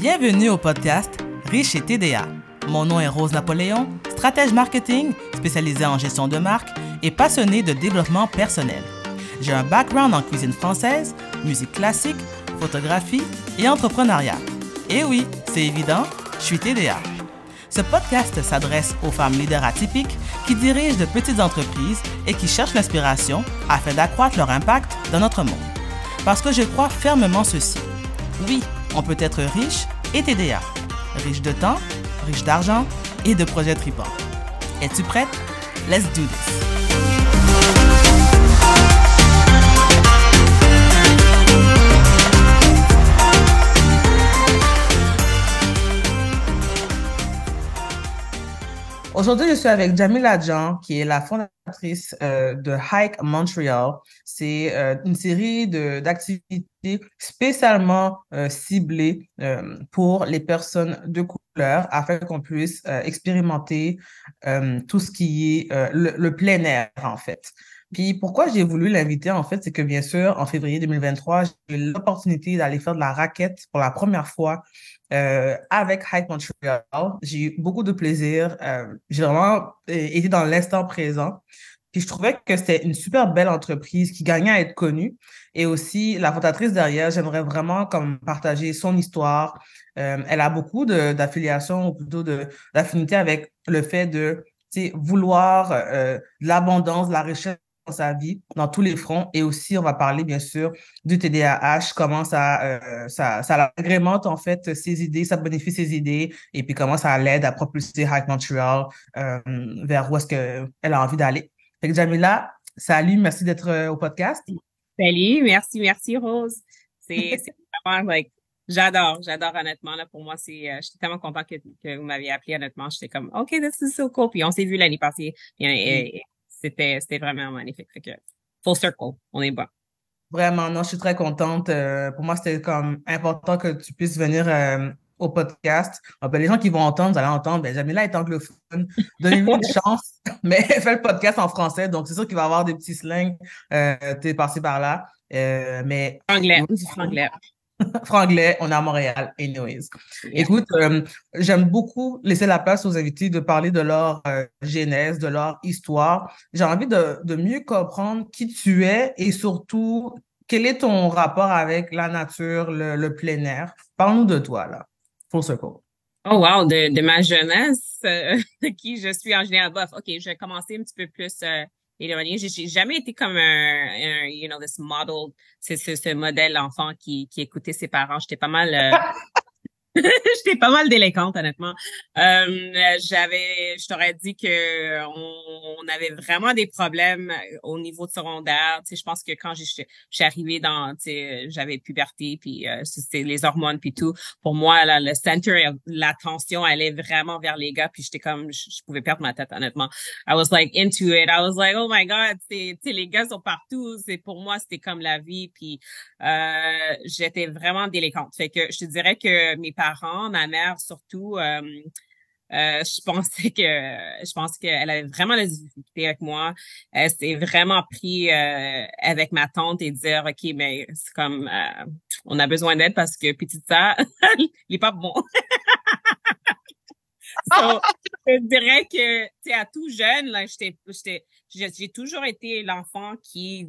Bienvenue au podcast Riche et TDA. Mon nom est Rose Napoléon, stratège marketing spécialisée en gestion de marque et passionnée de développement personnel. J'ai un background en cuisine française, musique classique, photographie et entrepreneuriat. Et oui, c'est évident, je suis TDA. Ce podcast s'adresse aux femmes leaders atypiques qui dirigent de petites entreprises et qui cherchent l'inspiration afin d'accroître leur impact dans notre monde. Parce que je crois fermement ceci. Oui, on peut être riche et TDA. Riche de temps, riche d'argent et de projets tripants. Es-tu prête? Let's do this! Aujourd'hui, je suis avec Jamila Jean, qui est la fondatrice euh, de Hike Montreal. C'est euh, une série d'activités spécialement euh, ciblées pour les personnes de couleur afin qu'on puisse expérimenter tout ce qui est le, le plein air, en fait. Puis pourquoi j'ai voulu l'inviter, en fait, c'est que bien sûr, en février 2023, j'ai eu l'opportunité d'aller faire de la raquette pour la première fois euh, avec Hike Montreal. J'ai eu beaucoup de plaisir. Euh, j'ai vraiment euh, été dans l'instant présent. Puis je trouvais que c'était une super belle entreprise qui gagnait à être connue. Et aussi, la fondatrice derrière, j'aimerais vraiment comme partager son histoire. Euh, elle a beaucoup d'affiliation ou plutôt d'affinité avec le fait de vouloir euh, l'abondance, la richesse sa vie, dans tous les fronts. Et aussi, on va parler, bien sûr, du TDAH, comment ça, euh, ça, ça agrémente, en fait, ses idées, ça bonifie ses idées, et puis comment ça l'aide à propulser Hack Montreal euh, vers où est-ce qu'elle a envie d'aller. Fait que Jamila, salut, merci d'être euh, au podcast. Salut, merci, merci Rose. C'est vraiment like j'adore, j'adore honnêtement là pour moi c'est euh, j'étais tellement content que, que vous m'aviez appelé honnêtement, j'étais comme OK, this is so cool. Puis on s'est vu l'année passée. Euh, et- c'était c'était vraiment magnifique. Fait que full circle, on est bon. Vraiment, non, je suis très contente. Euh, pour moi, c'était comme important que tu puisses venir euh, au podcast. Ah, ben, les gens qui vont entendre, vous allez entendre, ben, Jamila est anglophone. Donnez-lui une chance, mais elle fait le podcast en français, donc c'est sûr qu'il va y avoir des petits slangs euh, t'es passé par là. Euh, mais Anglais, du franglais. franglais, on est à Montréal, anyways. Écoute, euh, j'aime beaucoup laisser la place aux invités de parler de leur euh, genèse, de leur histoire. J'ai envie de, de mieux comprendre qui tu es et surtout, quel est ton rapport avec la nature, le, le plein air. Parle-nous de toi, là. Full circle. Oh wow, de, de ma jeunesse, euh, de qui je suis en général. Bof, ok, je vais commencer un petit peu plus éloigné. J'ai j'ai jamais été comme un, un, you know, this model, c'est ce, ce modèle enfant qui, qui écoutait ses parents. J'étais pas mal, euh, j'étais pas mal délinquante honnêtement. Euh, j'avais, je t'aurais dit que on, on avait vraiment des problèmes au niveau de secondaire. Tu sais, je pense que quand je suis arrivée dans, tu sais, j'avais puberté puis euh, c'était les hormones puis tout pour moi, là, le center, l'attention allait vraiment vers les gars, puis j'étais comme, je, pouvais perdre ma tête, honnêtement. I was like into it. I was like, oh my God, tu sais, les gars sont partout. C'est pour moi, c'était comme la vie, puis euh, j'étais vraiment délinquante. Fait que je te dirais que mes parents, ma mère surtout, euh, euh, je pensais que je pense qu'elle avait vraiment la difficulté avec moi. Elle s'est vraiment pris euh, avec ma tante et dire OK, mais c'est comme on a besoin d'aide parce que petite ça, il est pas bon. je dirais que tu à tout jeune là, j'étais j'ai toujours été l'enfant qui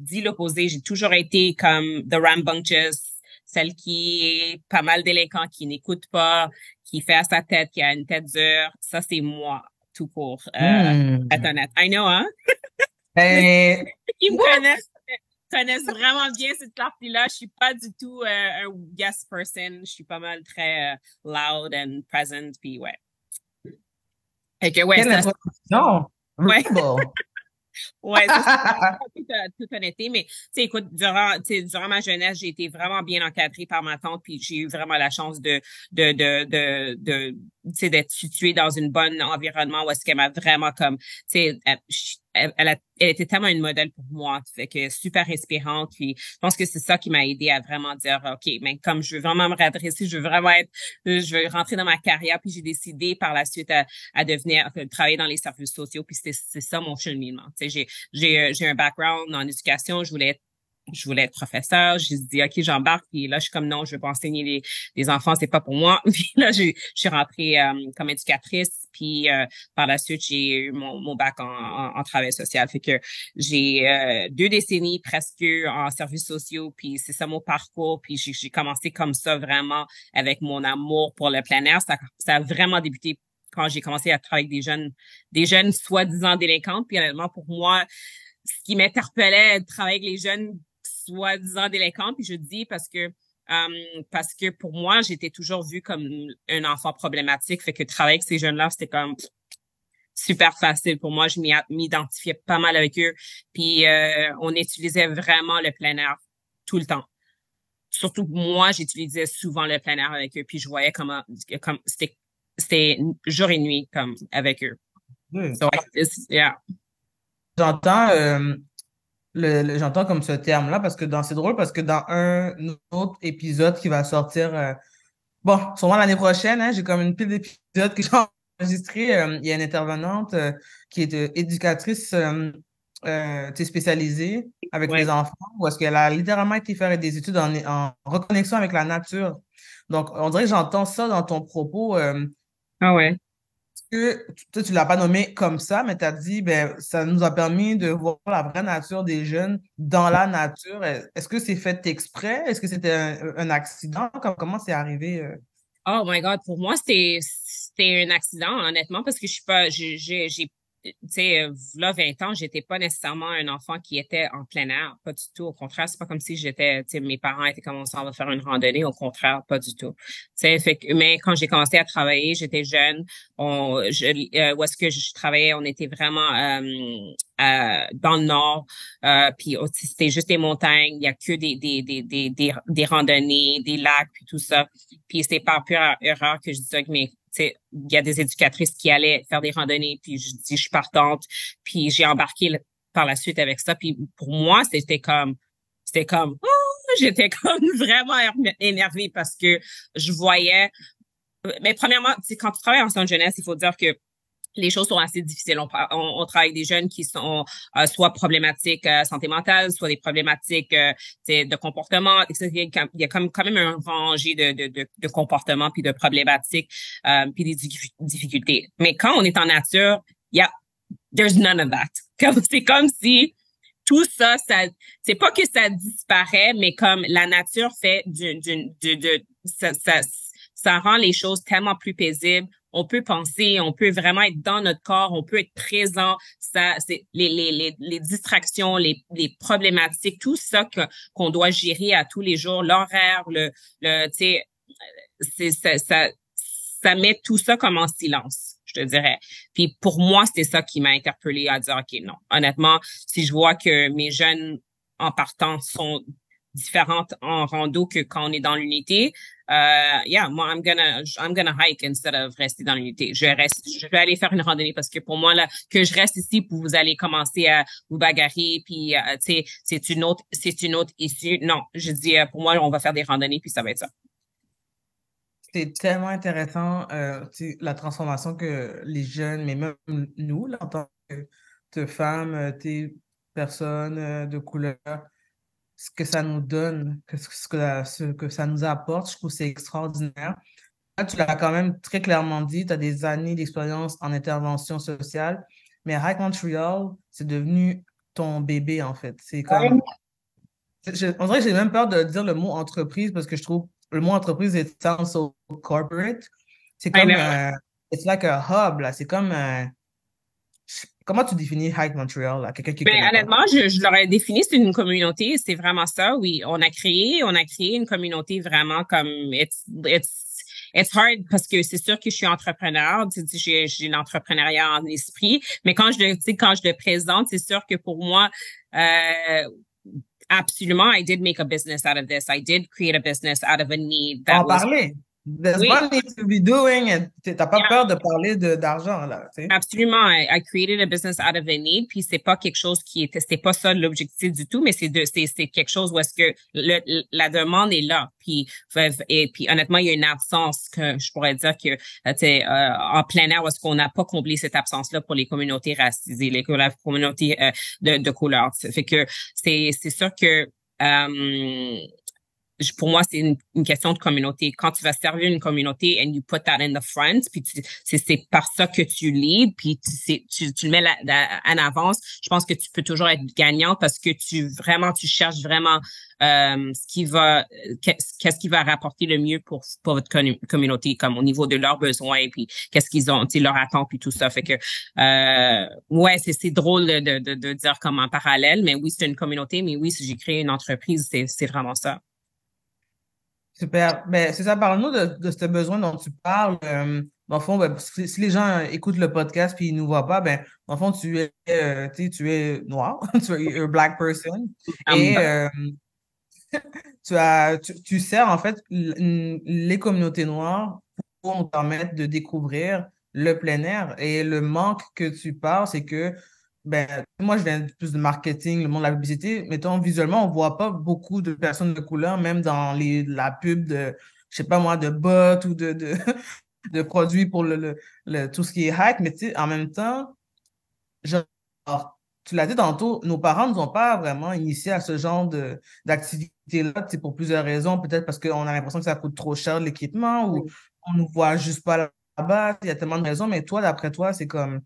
dit l'opposé. J'ai toujours été comme the rambunctious, celle qui est pas mal délinquant, qui n'écoute pas, qui fait à sa tête, qui a une tête dure. Ça, c'est moi, tout court. Euh, Hmm. être honnête. I know, hein? Ben, Ils me connaissent, connaissent vraiment bien cette partie-là. Je suis pas du tout euh, un yes person. Je suis pas mal très euh, loud and present, puis ouais. Fait que ouais, quelle ça, introduction. Ouais. Ouais, ça, c'est toute, euh, honnêteté, mais tu sais, écoute, durant, durant ma jeunesse, j'ai été vraiment bien encadrée par ma tante, puis j'ai eu vraiment la chance de, de, de, de, de tu sais, d'être située dans une bonne environnement où est-ce qu'elle m'a vraiment comme, tu sais, elle, a- elle était tellement une modèle pour moi, fait que super inspirante, puis je pense que c'est ça qui m'a aidé à vraiment dire, ok, mais comme je veux vraiment me redresser, je veux vraiment être, je veux rentrer dans ma carrière, puis j'ai décidé par la suite à, devenir, travailler dans les services sociaux, puis c'est ça mon cheminement. Tu sais, j'ai j'ai euh, j'ai un background en éducation, je voulais je voulais être professeur. J'ai dit, OK, j'embarque. Puis là, je suis comme, non, je veux pas enseigner les, les enfants, c'est pas pour moi. Puis là, je suis rentrée euh, comme éducatrice. Puis euh, par la suite, j'ai eu mon, mon bac en, en, travail social. Fait que j'ai euh, deux décennies presque en services sociaux. Puis c'est ça mon parcours. Puis j'ai commencé comme ça vraiment avec mon amour pour le plein air. Ça, ça a vraiment débuté quand j'ai commencé à travailler avec des jeunes, des jeunes soi-disant délinquantes. Puis honnêtement, pour moi, ce qui m'interpellait de travailler avec les jeunes soi-disant délinquants, puis je dis parce que euh, parce que pour moi, j'étais toujours vue comme un enfant problématique, fait que travailler avec ces jeunes-là, c'était comme super facile pour moi. Je m'identifiais pas mal avec eux, puis euh, on utilisait vraiment le plein air tout le temps. Surtout moi, j'utilisais souvent le plein air avec eux, puis je voyais comment, comme c'était c'était jour et nuit comme avec eux. J'entends euh, le, j'entends comme ce terme-là parce que dans c'est drôle parce que dans un autre épisode qui va sortir euh, bon sûrement l'année prochaine hein, j'ai comme une pile d'épisodes que j'ai enregistrés euh, il y a une intervenante euh, qui est éducatrice spécialisée avec les enfants où est-ce qu'elle a littéralement été faire des études en, en reconnexion avec la nature. Donc on dirait que j'entends ça dans ton propos ah ouais que toi, tu l'as pas nommé comme ça, mais tu as dit, ben, ça nous a permis de voir la vraie nature des jeunes dans la nature. Est-ce que c'est fait exprès? Est-ce que c'était un, accident? Comment c'est arrivé? Euh? Oh my God, pour moi, c'était un accident, honnêtement, parce que je suis pas, j'ai tu sais, euh, là, 20 ans, j'étais pas nécessairement un enfant qui était en plein air, pas du tout. Au contraire, c'est pas comme si j'étais, tu sais, mes parents étaient comme on va faire une randonnée. Au contraire, pas du tout. Tu fait mais quand j'ai commencé à travailler, j'étais jeune. On, je, euh, où est-ce que je travaillais, on était vraiment euh, euh dans le nord. Euh, puis c'était juste des montagnes. Il y a que des des des des des, randonnées, des lacs, puis tout ça. Puis c'était par pure erreur que je disais que il y a des éducatrices qui allaient faire des randonnées, puis je dis je suis partante, puis j'ai embarqué par la suite avec ça. Puis pour moi, c'était comme c'était comme oh, j'étais comme vraiment énervée parce que je voyais mais premièrement, quand tu travailles en centre jeunesse, il faut dire que les choses sont assez difficiles. On, on, travaille avec des jeunes qui sont euh, soit problématiques euh, santé mentale, soit des problématiques euh, de comportement. Il y a comme quand même un rangé de, de, de, de comportements puis de problématiques euh, puis des difficultés. Mais quand on est en nature, il y a there's none of that. c'est comme si tout ça, ça c'est pas que ça disparaît, mais comme la nature fait d'une de ça, ça, ça rend les choses tellement plus paisibles on peut penser, on peut vraiment être dans notre corps, on peut être présent. Ça, c'est les, les, les, les, distractions, les, les problématiques, tout ça que, qu'on doit gérer à tous les jours, l'horaire, le, le, tu sais, c'est ça, ça, ça met tout ça comme en silence, je te dirais. Puis pour moi, c'est ça qui m'a interpellée à dire, ok, non, honnêtement, si je vois que mes jeunes en partant sont différentes en rando que quand on est dans l'unité. Euh, yeah, moi, I'm gonna, I'm gonna hike instead of rester dans l'unité. Je reste, je vais aller faire une randonnée parce que pour moi, là, que je reste ici, pour vous allez commencer à vous bagarrer, puis, euh, tu sais, c'est une autre, c'est une autre issue. Non, je dis, euh, pour moi, on va faire des randonnées, puis ça va être ça. C'est tellement intéressant, la transformation que les jeunes, mais même nous, en tant que, femmes, personnes de couleur, ce que ça nous donne, que, ce, que, ce que ça nous apporte. Je trouve que c'est extraordinaire. Là, tu l'as quand même très clairement dit, tu as des années d'expérience en intervention sociale, mais High Montreal, c'est devenu ton bébé, en fait. C'est comme... on dirait que j'ai même peur de dire le mot entreprise parce que je trouve le mot entreprise est so corporate. C'est comme... Euh, it's like a hub, là. C'est comme... un Comment tu définis Hike Montreal quelqu'un qui ben, honnêtement, je, je l'aurais défini, c'est une communauté, c'est vraiment ça. Oui, on a créé, on a créé une communauté vraiment comme it's, it's, it's hard parce que c'est sûr que je suis entrepreneur, j'ai, j'ai l'entrepreneuriat en esprit, mais quand je le, quand je le présente, c'est sûr que pour moi, euh, absolument, I did make a business out of this. I did create a business out of a need. That en was, parler. There's oui. money to be doing t'as pas yeah. peur de parler d'argent là. Absolument. I, I, created a business out of a need. Puis c'est pas quelque chose qui était, c'était pas ça l'objectif du tout, mais c'est de, c'est, c'est quelque chose où est-ce que le, la demande est là. Puis et puis honnêtement, il y a une absence que je pourrais dire que euh, tu euh, en plein air où est-ce qu'on n'a pas comblé cette absence là pour les communautés racisées, les communautés euh, de, de couleur. Fait que c'est c'est sûr que euh, pour moi, c'est une, question de communauté. Quand tu vas servir une communauté and you put that in the front, puis c'est par ça que tu lead, puis tu, tu, tu le mets en avance, je pense que tu peux toujours être gagnant parce que tu vraiment, tu cherches vraiment euh, ce qui va, qu'est-ce qui va rapporter le mieux pour, pour votre communauté, comme au niveau de leurs besoins, puis qu'est-ce qu'ils ont, leurs attentes, puis tout ça. Fait que, euh, ouais, c'est drôle de, de, de dire comme en parallèle, mais oui, c'est une communauté, mais oui, si j'ai créé une entreprise, c'est vraiment ça. Super. Ben, c'est ça. Parle-nous de, de ce besoin dont tu parles. Euh, dans le fond, ben, si, les gens écoutent le podcast puis ils ne nous voient pas, ben, dans le fond, tu es, euh, tu es noir, tu es une black person. Et euh, tu, as, tu, tu, sers en fait les communautés noires pour nous permettre de découvrir le plein air. Et le manque que tu parles, c'est que ben, moi, je viens plus de marketing, le monde de la publicité. Mettons, visuellement, on ne voit pas beaucoup de personnes de couleur, même dans les, la pub de, je sais pas moi, de bots ou de, de, de produits pour le, le, tout ce qui est hack. Mais tu sais, en même temps, genre, tu l'as dit tantôt, nos parents ne nous ont pas vraiment initiés à ce genre d'activité-là, pour plusieurs raisons. Peut-être parce qu'on a l'impression que ça coûte trop cher l'équipement ou on ne nous voit juste pas là-bas. Il y a tellement de raisons. Mais toi, d'après toi, c'est comme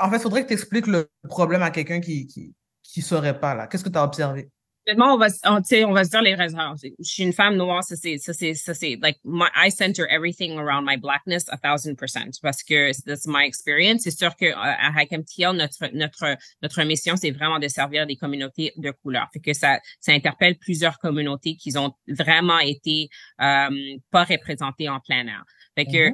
en fait, il faudrait que tu expliques le problème à quelqu'un qui, qui, qui saurait pas, là. Qu'est-ce que tu as observé? Honnêtement, on va, on, on va se dire les raisons. Je suis une femme noire, ça c'est, ça c'est, ça c'est, like, my, I center everything around my blackness a thousand percent parce que that's my experience. C'est sûr que euh, à HighMTL, notre, notre, notre mission, c'est vraiment de servir des communautés de couleur. Fait que ça, ça interpelle plusieurs communautés qui ont vraiment été, euh, pas représentées en plein air. Fait que,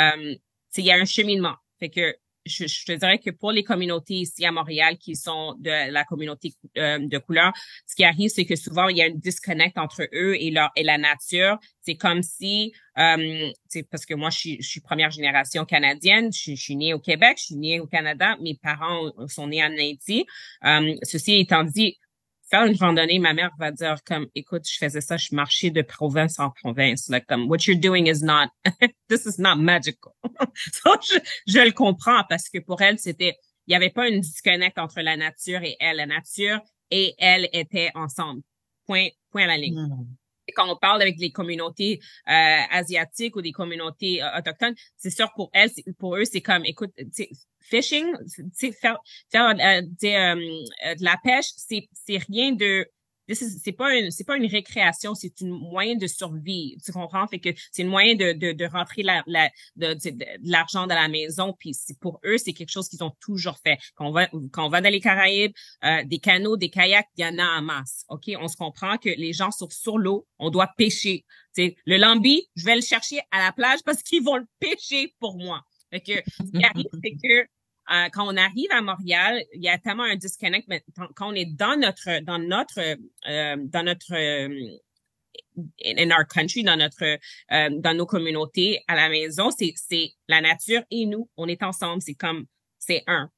euh, il y a un cheminement. Fait que, je, te dirais que pour les communautés ici à Montréal qui sont de la communauté euh, de couleur, ce qui arrive, c'est que souvent il y a une disconnect entre eux et leur et la nature. C'est comme si, euh, parce que moi je suis, première génération canadienne, je, je, suis née au Québec, je suis née au Canada, mes parents sont nés en Haïti. Euh, ceci étant dit, faire une randonnée, ma mère va dire comme, écoute, je faisais ça, je marchais de province en province. Like, comme, what you're doing is not, this is not magical. je, je, le comprends parce que pour elle, c'était, il n'y avait pas une disconnect entre la nature et elle. La nature et elle étaient ensemble. Point, point à la ligne. Hmm quand on parle avec les communautés euh, asiatiques ou des communautés euh, autochtones, c'est sûr pour elles, pour eux, c'est comme, écoute, fishing, faire, faire euh, de la pêche, c'est c'est rien de c'est pas une c'est pas une récréation, c'est une moyen de survie. Tu comprends? Fait que c'est une moyen de, de, de rentrer la, la de, de, l'argent dans la maison. Puis pour eux, c'est quelque chose qu'ils ont toujours fait. Quand on va quand on va dans les Caraïbes, euh, des canaux, des kayaks, il y en a en masse. Ok, on se comprend que les gens sont sur l'eau, on doit pêcher. sais? Le lambi, je vais le chercher à la plage parce qu'ils vont le pêcher pour moi. Fait que ce qui arrive, c'est que euh, quand on arrive à Montréal, il y a tellement un disconnect, mais quand on est dans notre, dans notre, euh, dans notre, euh, in our country, dans notre, dans nos communautés, à la maison, c'est, c'est la nature et nous, on est ensemble, c'est comme, c'est un.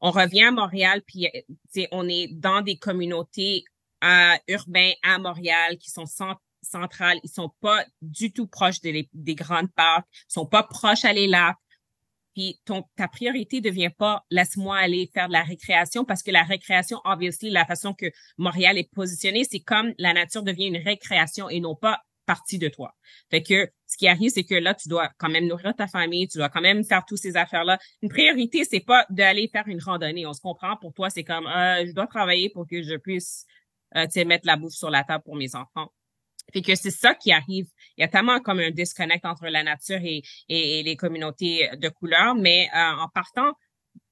On revient à Montréal, puis on est dans des communautés euh, urbaines à Montréal qui sont centrales, ils sont pas du tout proches des, des grandes parcs, ils sont pas proches à les lacs, puis ton, ta priorité devient pas laisse-moi aller faire de la récréation parce que la récréation, obviously, la façon que Montréal est positionné, c'est comme la nature devient une récréation et non pas partie de toi. Fait que ce qui arrive, c'est que là, tu dois quand même nourrir ta famille, tu dois quand même faire toutes ces affaires-là. Une priorité, c'est pas d'aller faire une randonnée. On se comprend. Pour toi, c'est comme euh, je dois travailler pour que je puisse euh, mettre la bouffe sur la table pour mes enfants. Fait que c'est ça qui arrive. Il y a tellement comme un disconnect entre la nature et, et, les communautés de couleur, mais euh, en partant,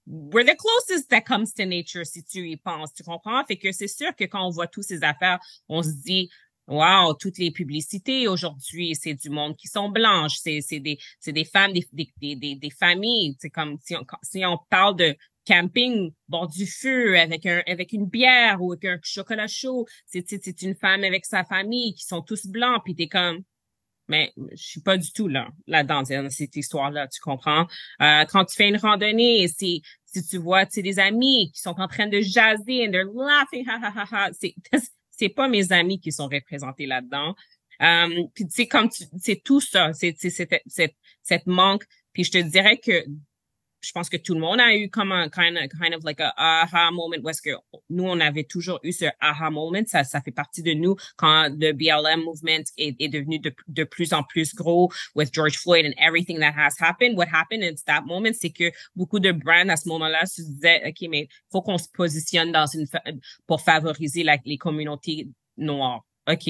we're the closest that comes to nature si tu y penses, tu comprends? Fait que c'est sûr que quand on voit toutes ces affaires, on se dit, Wow, toutes les publicités aujourd'hui, c'est du monde qui sont blanches, c'est des des femmes, des des des, des familles. C'est comme si on si on parle de camping bord du feu avec un avec une bière ou avec un chocolat chaud. C'est c'est une femme avec sa famille qui sont tous blancs puis t'es comme mais je suis pas du tout là là-dedans dans cette histoire-là, tu comprends? Euh, Quand tu fais une randonnée, c'est si tu vois, tu des amis qui sont en train de jaser and they're laughing, ha ha ha ha, c'est c'est pas mes amis qui sont représentés là-dedans. Euh, puis tu comme c'est tout ça, c'est cette, cette cette manque. Puis je te dirais que je pense que tout le monde a eu comme un kind of, kind of like a aha moment où est-ce que nous, on avait toujours eu ce aha moment. Ça, ça fait partie de nous quand le BLM movement est, devenu de, de plus en plus gros with George Floyd and everything that has happened. What happened in that moment, c'est que beaucoup de brands à ce moment-là se disaient, OK, mais faut qu'on se positionne dans une, pour favoriser les communautés noires. OK?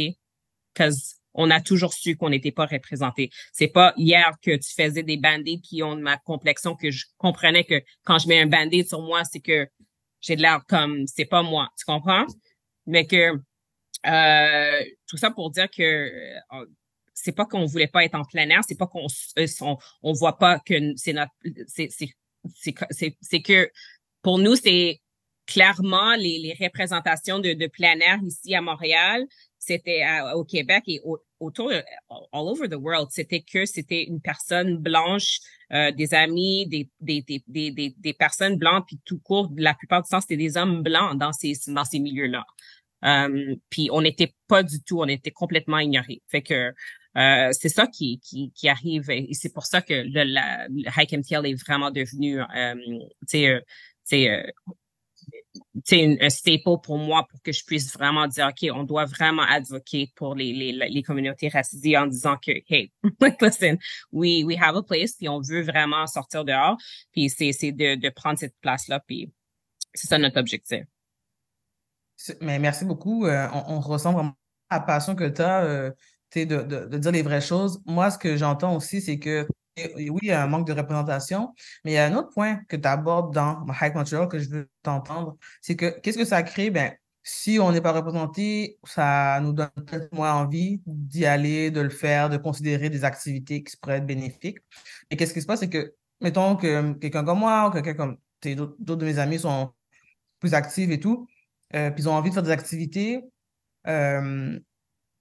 Cause on a toujours su qu'on n'était pas représenté. C'est pas hier que tu faisais des band qui ont ma complexion que je comprenais que quand je mets un band sur moi, c'est que j'ai de l'air comme c'est pas moi, tu comprends? Mais que euh, tout ça pour dire que euh, c'est pas qu'on voulait pas être en plein air, c'est pas qu'on euh, on, voit pas que c'est notre c'est c'est que pour nous c'est clairement les, représentations de plein air ici à Montréal, c'était au Québec et autour, euh, all over the world, c'était que c'était une personne blanche, euh, des amis, des, des, des, des, des personnes blanches, puis tout court, la plupart du temps, c'était des hommes blancs dans ces, dans ces milieux-là. Um, puis on n'était pas du tout, on était complètement ignorés. Fait que euh, c'est ça qui, qui, qui arrive et c'est pour ça que le, la, le Hike MTL est vraiment devenu, euh, tu sais, c'est un staple pour moi pour que je puisse vraiment dire, OK, on doit vraiment advoquer pour les, les, les communautés racisées en disant que, hey, listen, we, we have a place, puis on veut vraiment sortir dehors, puis c'est, c'est de, de prendre cette place-là, puis c'est ça notre objectif. Mais merci beaucoup. Euh, on, ressent vraiment la passion que tu as euh, de, de dire les vraies choses. Moi, ce que j'entends aussi, c'est que oui, il y a un manque de représentation, mais il y a un autre point que tu abordes dans High Montreal que je veux t'entendre, c'est que qu'est-ce que ça crée? Ben, si on n'est pas représenté, ça nous donne peut-être moins envie d'y aller, de le faire, de considérer des activités qui pourraient être bénéfiques. Et qu'est-ce qui se passe, c'est que, mettons que quelqu'un comme moi ou quelqu'un comme d'autres de mes amis sont plus actifs et tout, euh, puis ils ont envie de faire des activités, euh,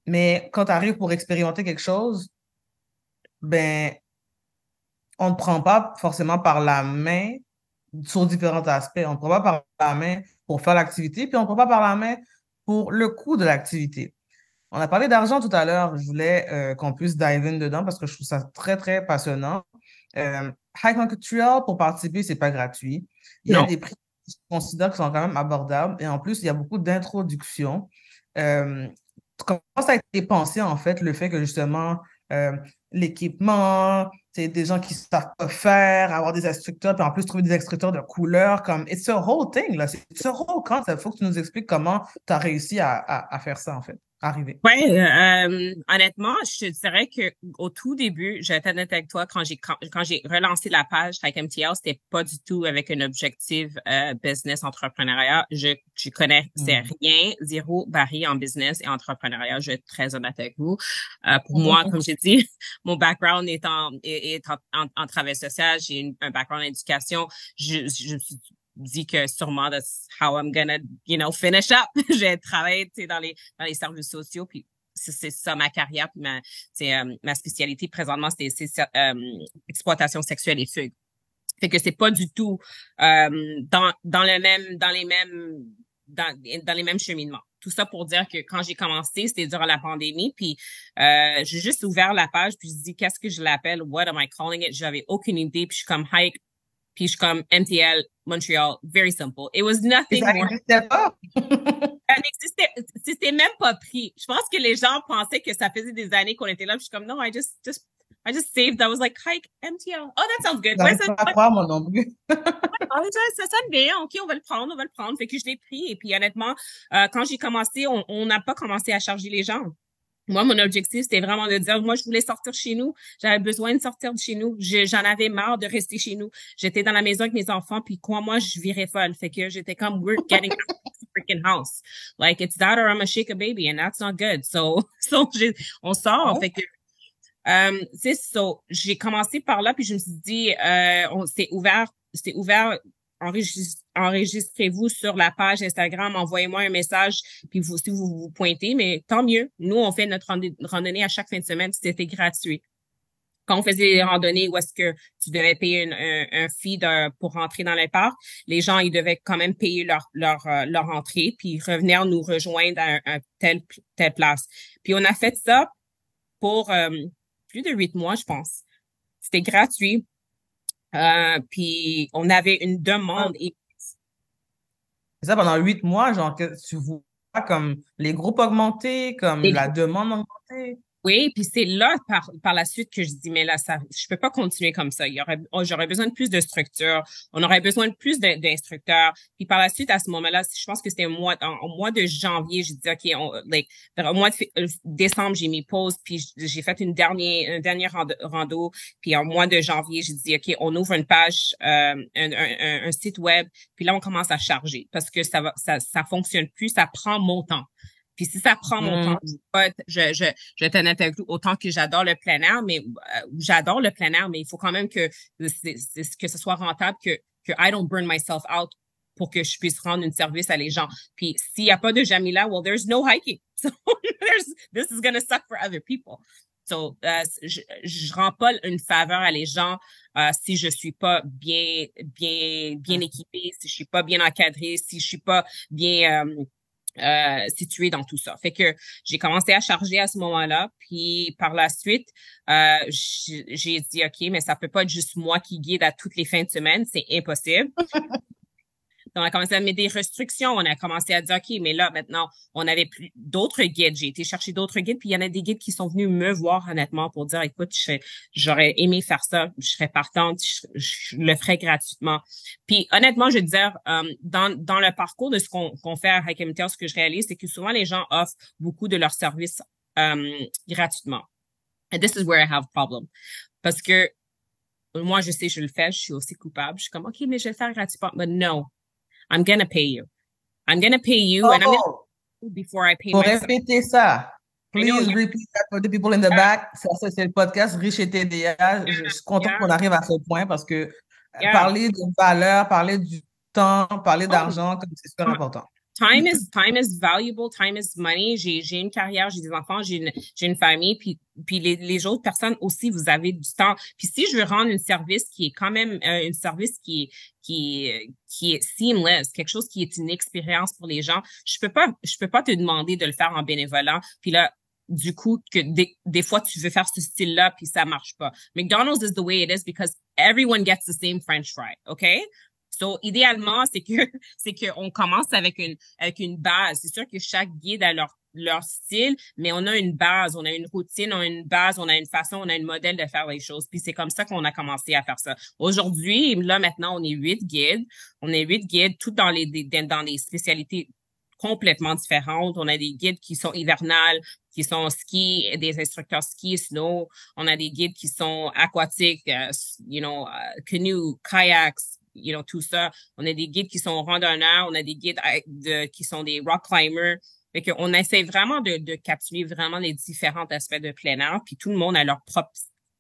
mais quand tu arrives pour expérimenter quelque chose, ben, on ne prend pas forcément par la main sur différents aspects. On ne prend pas par la main pour faire l'activité, puis on ne prend pas par la main pour le coût de l'activité. On a parlé d'argent tout à l'heure. Je voulais euh, qu'on puisse dive in dedans parce que je trouve ça très, très passionnant. Euh, Hike Market Trail, pour participer, c'est pas gratuit. Il y a des prix que je considère qui sont quand même abordables. Et en plus, il y a beaucoup d'introductions. Euh, comment ça a été pensé, en fait, le fait que justement, euh, l'équipement, c'est des gens qui savent pas faire, avoir des instructeurs, puis en plus trouver des instructeurs de couleur, comme, it's a whole thing, là. C'est un whole concept. Il faut que tu nous expliques comment tu as réussi à, à, à faire ça, en fait arrivé? Ouais, euh, honnêtement, je te dirais que au tout début, j'étais honnête avec toi quand j'ai quand, j'ai relancé la page avec MTL, c'était pas du tout avec un objectif euh, business entrepreneuriat. Je je connais c'est hmm. rien, zéro barrière en business et entrepreneuriat. Je vais être très honnête avec vous. Euh, pour moi, comme j'ai dit, mon background est en est, en, en, travail social. J'ai un background en éducation. Je je suis dit que sûrement that's how I'm gonna, you know, finish up. j'ai travaillé, tu sais, dans les, dans les services sociaux, puis c'est ça ma carrière, puis ma, euh, ma spécialité présentement, c'est euh, exploitation sexuelle et fugue. Fait que c'est pas du tout euh, dans, dans le même, dans les mêmes, dans, dans les mêmes cheminements. Tout ça pour dire que quand j'ai commencé, c'était durant la pandémie, puis euh, j'ai juste ouvert la page, puis je dis qu'est-ce que je l'appelle, what am I calling it? J'avais aucune idée, puis je suis comme hike puis je suis comme MTL Montreal, very simple. It was nothing ça n'existait pas. ça n'existait, c'était même pas pris. Je pense que les gens pensaient que ça faisait des années qu'on était là. Puis je suis comme, non, I just, just, I just saved. I was like, hike MTL. Oh, that sounds good. Ouais, ça, pas croire, mon nom plus. ça sonne bien. OK, on va le prendre, on va le prendre. Fait que je l'ai pris. Et puis, honnêtement, euh, quand j'ai commencé, on n'a pas commencé à charger les gens. Moi, mon objectif, c'était vraiment de dire, moi, je voulais sortir chez nous. J'avais besoin de sortir de chez nous. J'en avais marre de rester chez nous. J'étais dans la maison avec mes enfants, puis quoi, moi, je virais folle. Fait que j'étais comme, we're getting out of the freaking house. Like, it's that or I'm a shake a baby, and that's not good. So, so on sort. Fait que, euh, c'est so, j'ai commencé par là, puis je me suis dit, euh, on s'est ouvert, c'était ouvert enregistrez-vous sur la page Instagram, envoyez-moi un message, puis vous, si vous vous pointez, mais tant mieux. Nous, on fait notre randonnée à chaque fin de semaine, c'était gratuit. Quand on faisait des randonnées où est-ce que tu devais payer un, un, fee pour rentrer dans les parcs, les gens, ils devaient quand même payer leur leur, euh, leur entrée, puis revenir nous rejoindre à un, tel telle place. Puis on a fait ça pour euh, plus de huit mois, je pense. C'était gratuit. Euh, puis on avait une demande. Et... C'est ça pendant huit mois, genre que tu vois comme les groupes augmenter, comme la demande augmenter. Oui, puis c'est là par, par la suite que je dis mais là ça je peux pas continuer comme ça. Il y aurait oh, j'aurais besoin de plus de structure, on aurait besoin de plus d'instructeurs. Puis par la suite à ce moment-là, je pense que c'était au mois en, mois de janvier, j'ai dit OK, on, like, au mois de euh, décembre, j'ai mis pause puis j'ai fait une dernière un dernier rando, puis en mois de janvier, j'ai dit OK, on ouvre une page euh, un, un, un, site web, puis là on commence à charger parce que ça va ça ça fonctionne plus, ça prend mon temps. Puis si ça prend mon mm. temps, je, je, je te avec autant que j'adore le plein air, mais euh, j'adore le plein air, mais il faut quand même que, que ce soit rentable, que, que I don't burn myself out pour que je puisse rendre un service à les gens. Puis s'il n'y a pas de Jamila, well, there's no hiking. So there's, this is going to suck for other people. So, uh, je, je rends pas une faveur à les gens uh, si je suis pas bien, bien, bien équipée, si je suis pas bien encadrée, si je suis pas bien, um, euh, situé dans tout ça. Fait que j'ai commencé à charger à ce moment-là, puis par la suite, euh, j'ai dit ok, mais ça peut pas être juste moi qui guide à toutes les fins de semaine, c'est impossible. on a commencé à mettre des restrictions. On a commencé à dire, OK, mais là, maintenant, on avait plus d'autres guides. J'ai été chercher d'autres guides, puis il y en a des guides qui sont venus me voir, honnêtement, pour dire, écoute, j'aurais aimé faire ça, je serais partante, je, le ferais gratuitement. Puis, honnêtement, je veux dire, euh, dans, dans le parcours de ce qu'on fait à Hike ce que je réalise, c'est que souvent, les gens offrent beaucoup de leurs services euh, gratuitement. This is where I have problem. Parce que moi, je sais, je le fais, je suis aussi coupable. Je suis comme, OK, mais je vais le faire gratuitement. Mais non, I'm gonna pay you. I'm gonna pay you oh. and I'm gonna oh. before I pay Pour myself. répéter ça. Please repeat that for the people in the back. Ça, c'est le podcast Riche et TDA. Je suis content qu'on arrive à ce point parce que parler de valeur, parler du temps, parler oh. d'argent, c'est super important. Time is time is valuable, time is money. J'ai j'ai une carrière, j'ai des enfants, j'ai une j'ai une famille, puis puis les, les autres personnes aussi, vous avez du temps. Puis si je veux rendre un service qui est quand même euh, un service qui est qui qui est seamless, quelque chose qui est une expérience pour les gens, je peux pas je peux pas te demander de le faire en bénévolat. Puis là du coup que des, des fois tu veux faire ce style-là puis ça marche pas. McDonald's is the way it is because everyone gets the same French fry, okay? So, idéalement, c'est que, c'est qu'on commence avec une, avec une base. C'est sûr que chaque guide a leur, leur style, mais on a une base, on a une routine, on a une base, on a une façon, on a un modèle de faire les choses. Puis c'est comme ça qu'on a commencé à faire ça. Aujourd'hui, là, maintenant, on est huit guides. On est huit guides, tout dans les, dans des spécialités complètement différentes. On a des guides qui sont hivernales, qui sont ski, des instructeurs ski, snow. On a des guides qui sont aquatiques, euh, you know, uh, canoe, kayaks, you know, tout ça. On a des guides qui sont randonneurs, on a des guides de, qui sont des rock climbers. Fait qu'on essaie vraiment de, de capturer vraiment les différents aspects de plein air, puis tout le monde a leur propre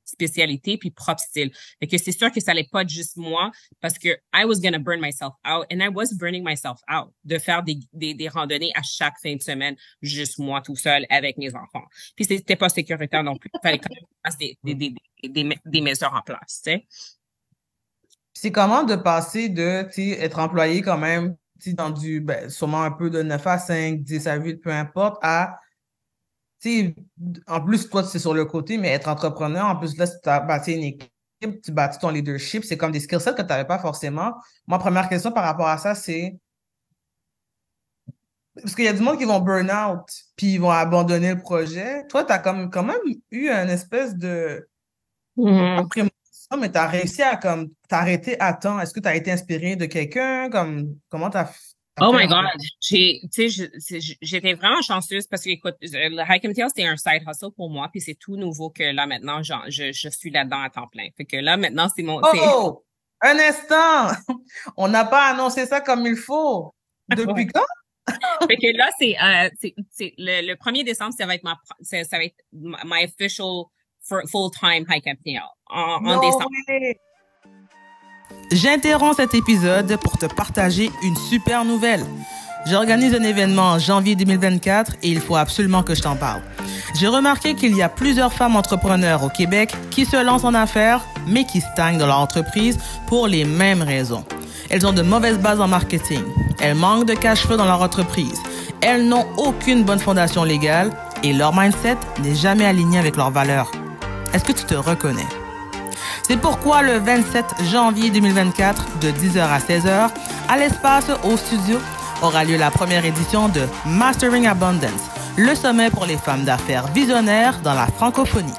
spécialité puis propre style. Fait que c'est sûr que ça allait pas juste moi parce que I was gonna burn myself out and I was burning myself out de faire des, des, des randonnées à chaque fin de semaine juste moi tout seul avec mes enfants. Puis c'était pas sécuritaire non plus. Il fallait quand même des, des, des, des mesures en place, tu sais c'est comment de passer de être employé quand même dans du ben, sûrement un peu de 9 à 5, 10 à 8, peu importe, à en plus, toi, c'est sur le côté, mais être entrepreneur, en plus, là, tu as bâti une équipe, tu bâtis ton leadership, c'est comme des skill sets que tu n'avais pas forcément. Moi, première question par rapport à ça, c'est parce qu'il y a du monde qui vont burn out, puis ils vont abandonner le projet. Toi, tu as comme, quand même eu une espèce de. Mais tu as réussi à comme t'arrêter à temps. Est-ce que tu as été inspiré de quelqu'un? Comme, comment tu as Oh my God. J'étais vraiment chanceuse parce que, écoute, le Hike and Tail, c'était un side hustle pour moi, puis c'est tout nouveau que là, maintenant, genre, je, je suis là-dedans à temps plein. Fait que là, maintenant, c'est mon. Oh! Un instant! On n'a pas annoncé ça comme il faut. Depuis quand? fait que là, c'est euh, le, le 1er décembre, ça va être ma ça, va être my official full-time hike apnea en, en décembre. J'interromps cet épisode pour te partager une super nouvelle. J'organise un événement en janvier 2024 et il faut absolument que je t'en parle. J'ai remarqué qu'il y a plusieurs femmes entrepreneurs au Québec qui se lancent en affaires, mais qui stagnent dans leur entreprise pour les mêmes raisons. Elles ont de mauvaises bases en marketing. Elles manquent de cash flow dans leur entreprise. Elles n'ont aucune bonne fondation légale et leur mindset n'est jamais aligné avec leurs valeurs. Est-ce que tu te reconnais? C'est pourquoi le 27 janvier 2024, de 10h à 16h, à l'espace au studio, aura lieu la première édition de Mastering Abundance, le sommet pour les femmes d'affaires visionnaires dans la francophonie.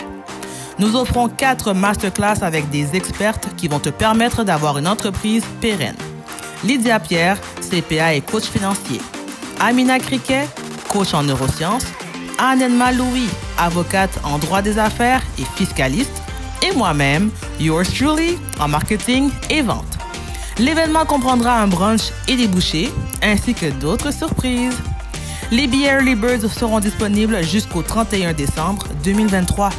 Nous offrons quatre masterclass avec des expertes qui vont te permettre d'avoir une entreprise pérenne. Lydia Pierre, CPA et coach financier. Amina Criquet, coach en neurosciences. Anne Louis, avocate en droit des affaires et fiscaliste. Et moi-même, yours truly, en marketing et vente. L'événement comprendra un brunch et des bouchées, ainsi que d'autres surprises. Les billets Early Birds seront disponibles jusqu'au 31 décembre 2023.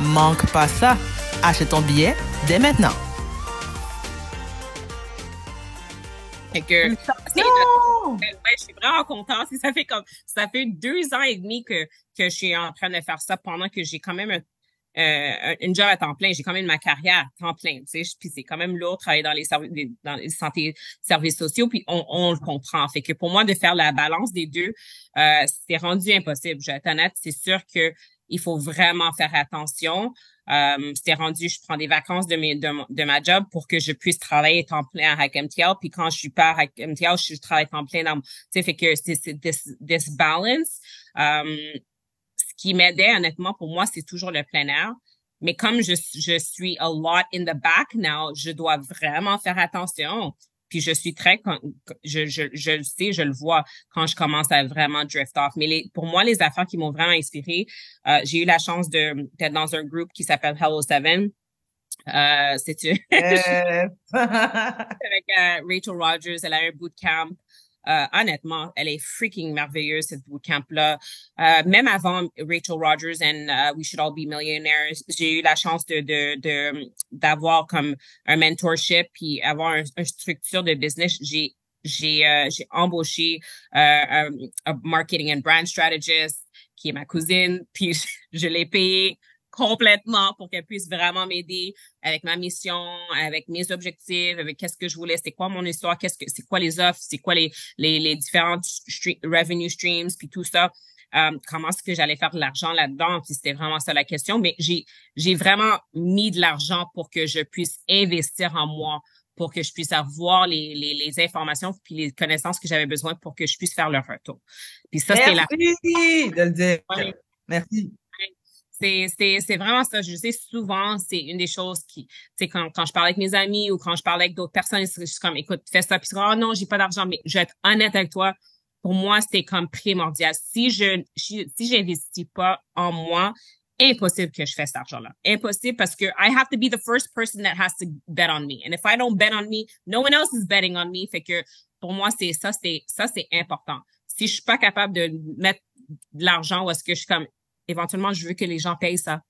Manque pas ça. Achète ton billet dès maintenant. que, je suis vraiment contente. Ça fait comme, ça fait deux ans et demi que, que je suis en train de faire ça pendant que j'ai quand même un, euh, une job à temps plein. J'ai quand même ma carrière à temps plein. Puis c'est quand même lourd travailler dans les services, dans les santé, services sociaux. Puis on, on le comprend. Fait que pour moi de faire la balance des deux, euh, c'est rendu impossible. Je vais être honnête, c'est sûr que il faut vraiment faire attention. Euh, c'était rendu, je prends des vacances de, mes, de, ma job pour que je puisse travailler temps plein à MTL. Puis quand je suis pas à MTL, je, travaille temps plein dans, tu sais, fait que c'est this, this balance. Euh, qui m'aidait, honnêtement, pour moi, c'est toujours le plein air. Mais comme je, je suis a lot in the back now, je dois vraiment faire attention. Puis je suis très, je, je, je le sais, je le vois quand je commence à vraiment drift off. Mais les, pour moi, les affaires qui m'ont vraiment inspiré, euh, j'ai eu la chance de d'être dans un groupe qui s'appelle Hello Seven. Euh, c'est avec euh, Rachel Rogers, elle a un bootcamp euh, honnêtement, elle est freaking merveilleuse, cette bootcamp-là. Euh, même avant Rachel Rogers and uh, We Should All Be Millionaires, j'ai eu la chance de, d'avoir comme un mentorship puis avoir une structure de business. J'ai, j'ai, euh, j'ai embauché un, un marketing and brand strategist qui est ma cousine, puis je l'ai payé complètement pour qu'elle puisse vraiment m'aider avec ma mission, avec mes objectifs, avec qu'est-ce que je voulais, c'est quoi mon histoire, qu'est-ce que c'est quoi les offres, c'est quoi les les, les différentes revenue streams puis tout ça. Euh, comment est-ce que j'allais faire de l'argent là-dedans? Puis c'était vraiment ça la question mais j'ai j'ai vraiment mis de l'argent pour que je puisse investir en moi pour que je puisse avoir les, les, les informations puis les connaissances que j'avais besoin pour que je puisse faire le retour. Puis ça, c'est la... de le dire. Merci c'est vraiment ça. Je sais souvent, c'est une des choses qui, tu sais, quand, quand je parle avec mes amis ou quand je parle avec d'autres personnes, je suis comme, écoute, fais ça. Puis oh non, j'ai pas d'argent, mais je vais être honnête avec toi. Pour moi, c'était comme primordial. Si je, si j'investis pas en moi, impossible que je fasse cet argent-là. Impossible parce que I have to be the first person that has to bet on me. And if I don't bet on me, no one else is betting on me. Fait que pour moi, c'est ça, c'est ça, c'est important. Si je suis pas capable de mettre de l'argent ou est-ce que je suis comme éventuellement, je veux que les gens payent ça.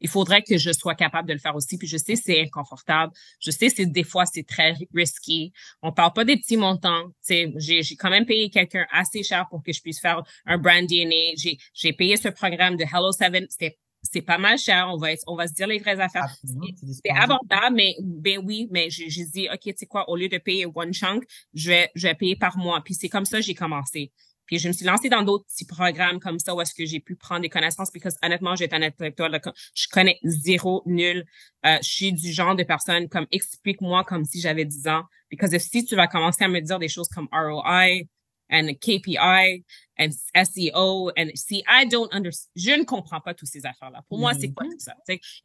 Il faudrait que je sois capable de le faire aussi. Puis je sais, c'est inconfortable. Je sais, c'est des fois, c'est très risqué. On parle pas des petits montants. J'ai, j'ai quand même payé quelqu'un assez cher pour que je puisse faire un brand DNA. J'ai, j'ai payé ce programme de Hello Seven. C'était c'est pas mal cher. On va, on va se dire les vraies affaires. C'est abordable, mais ben oui, mais j'ai dit, OK, tu sais quoi, au lieu de payer one chunk, je vais, je vais payer par mois. Puis c'est comme ça que j'ai commencé. Puis je me suis lancée dans d'autres petits programmes comme ça où est-ce que j'ai pu prendre des connaissances parce que honnêtement, j'ai été honnête avec toi, je connais zéro, nul. Euh, je suis du genre de personne comme explique-moi comme si j'avais 10 ans. Parce que si tu vas commencer à me dire des choses comme ROI and KPI and SEO and si I don't understand, je ne comprends pas toutes ces affaires-là. Pour moi, c'est quoi mm-hmm. tout ça?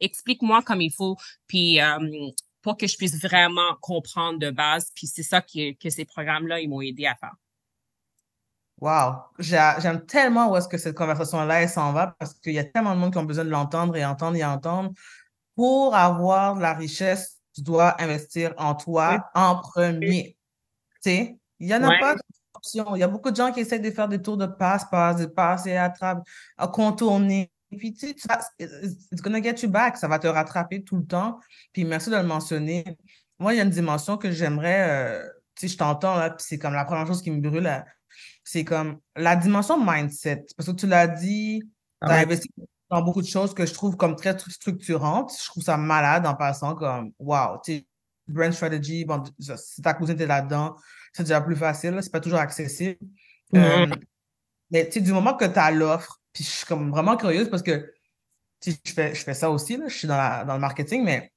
Explique-moi comme il faut. Puis euh, pour que je puisse vraiment comprendre de base. Puis c'est ça que, que ces programmes-là, ils m'ont aidé à faire. Wow, j'aime tellement où est-ce que cette conversation-là, s'en va parce qu'il y a tellement de monde qui ont besoin de l'entendre et entendre et entendre. Pour avoir la richesse, tu dois investir en toi en premier. Tu sais, il n'y en a pas d'option. Il y a beaucoup de gens qui essaient de faire des tours de passe-passe, de passer à travers, à contourner. Et puis, tu sais, it's gonna get you back. Ça va te rattraper tout le temps. Puis, merci de le mentionner. Moi, il y a une dimension que j'aimerais, euh, tu sais, je t'entends là, puis c'est comme la première chose qui me brûle c'est comme la dimension mindset. Parce que tu l'as dit, tu as investi dans beaucoup de choses que je trouve comme très structurantes. Je trouve ça malade en passant comme, wow, tu brand strategy, bon, si ta cousine est là-dedans, c'est déjà plus facile, c'est pas toujours accessible. Euh, mais tu sais, du moment que tu as l'offre, puis je suis comme vraiment curieuse parce que je fais, je fais ça aussi, là, je suis dans, dans le marketing, mais